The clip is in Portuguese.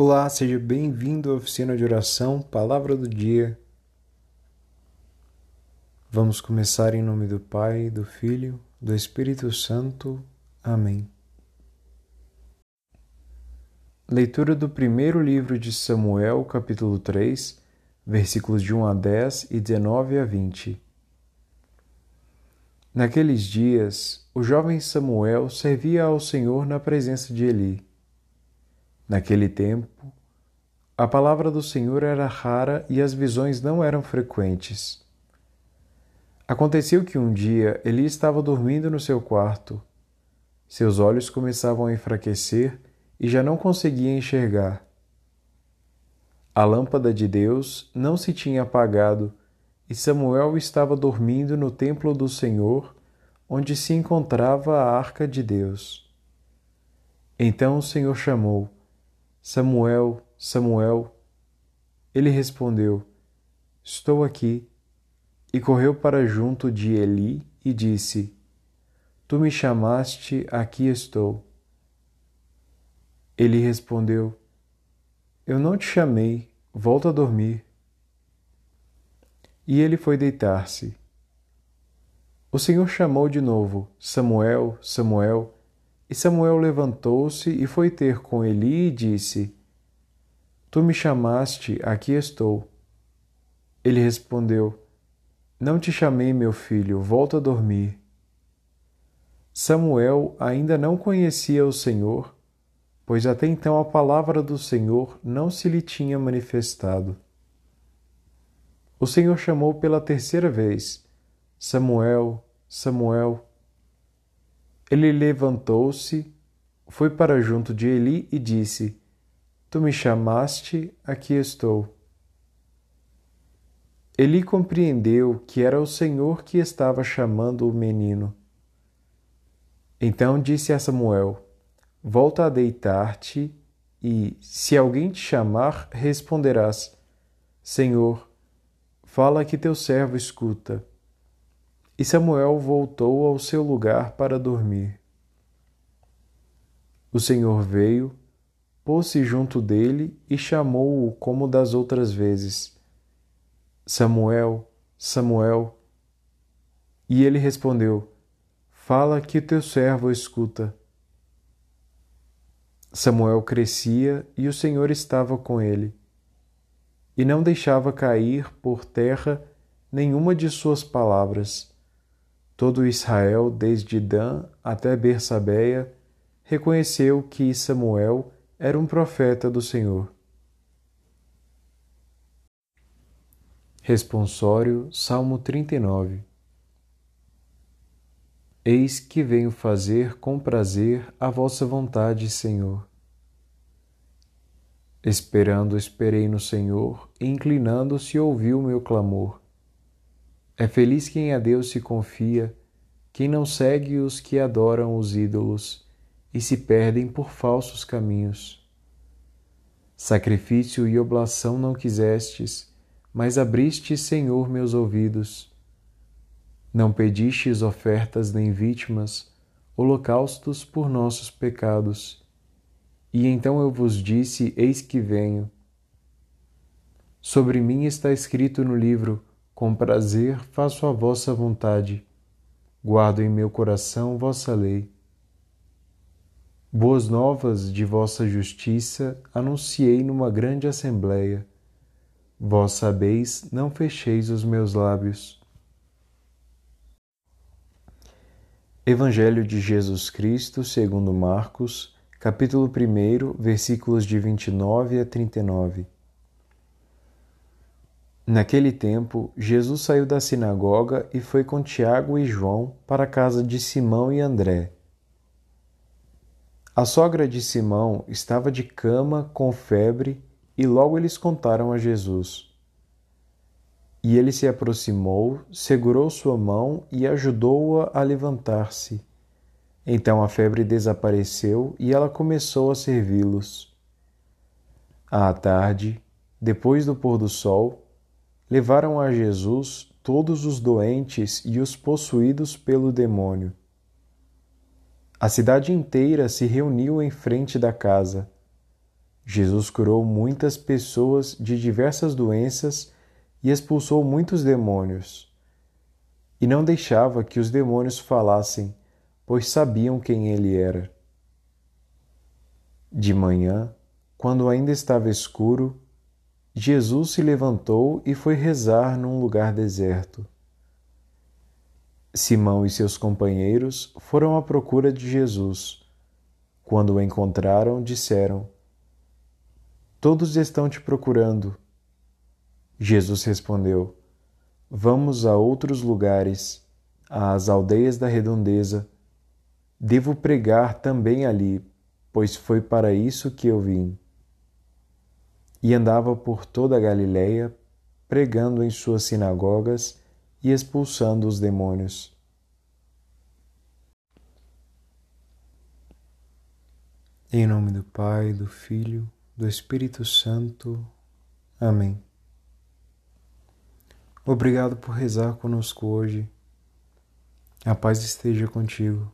Olá, seja bem-vindo à oficina de oração, Palavra do Dia. Vamos começar em nome do Pai, do Filho, do Espírito Santo. Amém. Leitura do primeiro livro de Samuel, capítulo 3, versículos de 1 a 10 e 19 a 20. Naqueles dias, o jovem Samuel servia ao Senhor na presença de Eli. Naquele tempo, a palavra do Senhor era rara e as visões não eram frequentes. Aconteceu que um dia Eli estava dormindo no seu quarto. Seus olhos começavam a enfraquecer e já não conseguia enxergar. A lâmpada de Deus não se tinha apagado e Samuel estava dormindo no templo do Senhor, onde se encontrava a arca de Deus. Então o Senhor chamou: Samuel, Samuel. Ele respondeu: Estou aqui. E correu para junto de Eli e disse: Tu me chamaste, aqui estou. Ele respondeu: Eu não te chamei, volta a dormir. E ele foi deitar-se. O Senhor chamou de novo: Samuel, Samuel. E Samuel levantou-se e foi ter com Eli e disse: Tu me chamaste, aqui estou. Ele respondeu: Não te chamei, meu filho, volta a dormir. Samuel ainda não conhecia o Senhor, pois até então a palavra do Senhor não se lhe tinha manifestado. O Senhor chamou pela terceira vez: Samuel, Samuel. Ele levantou-se, foi para junto de Eli e disse: Tu me chamaste, aqui estou. Eli compreendeu que era o Senhor que estava chamando o menino. Então disse a Samuel: Volta a deitar-te e, se alguém te chamar, responderás: Senhor, fala que teu servo escuta. E Samuel voltou ao seu lugar para dormir. O Senhor veio, pôs-se junto dele e chamou-o como das outras vezes: Samuel, Samuel. E ele respondeu: Fala que teu servo escuta. Samuel crescia e o Senhor estava com ele, e não deixava cair por terra nenhuma de suas palavras Todo Israel, desde Dan até Bersabeia, reconheceu que Samuel era um profeta do Senhor. Responsório Salmo 39 Eis que venho fazer com prazer a vossa vontade, Senhor. Esperando, esperei no Senhor, e inclinando-se ouviu o meu clamor. É feliz quem a Deus se confia, quem não segue os que adoram os ídolos e se perdem por falsos caminhos. Sacrifício e oblação não quisestes, mas abriste, Senhor, meus ouvidos. Não pedistes ofertas nem vítimas, holocaustos por nossos pecados. E então eu vos disse: Eis que venho. Sobre mim está escrito no livro: com prazer faço a vossa vontade. Guardo em meu coração vossa lei. Boas novas de vossa justiça anunciei numa grande assembleia. Vós sabeis, não fecheis os meus lábios. Evangelho de Jesus Cristo, segundo Marcos, capítulo 1, versículos de 29 a 39. Naquele tempo, Jesus saiu da sinagoga e foi com Tiago e João para a casa de Simão e André. A sogra de Simão estava de cama com febre e logo eles contaram a Jesus. E ele se aproximou, segurou sua mão e ajudou-a a, a levantar-se. Então a febre desapareceu e ela começou a servi-los. À tarde, depois do pôr do sol, levaram a Jesus todos os doentes e os possuídos pelo demônio. A cidade inteira se reuniu em frente da casa. Jesus curou muitas pessoas de diversas doenças e expulsou muitos demônios. E não deixava que os demônios falassem, pois sabiam quem ele era. De manhã, quando ainda estava escuro, Jesus se levantou e foi rezar num lugar deserto. Simão e seus companheiros foram à procura de Jesus. Quando o encontraram, disseram: Todos estão te procurando. Jesus respondeu: Vamos a outros lugares, às aldeias da redondeza. Devo pregar também ali, pois foi para isso que eu vim. E andava por toda a Galiléia, pregando em suas sinagogas e expulsando os demônios. Em nome do Pai, do Filho, do Espírito Santo. Amém. Obrigado por rezar conosco hoje. A paz esteja contigo.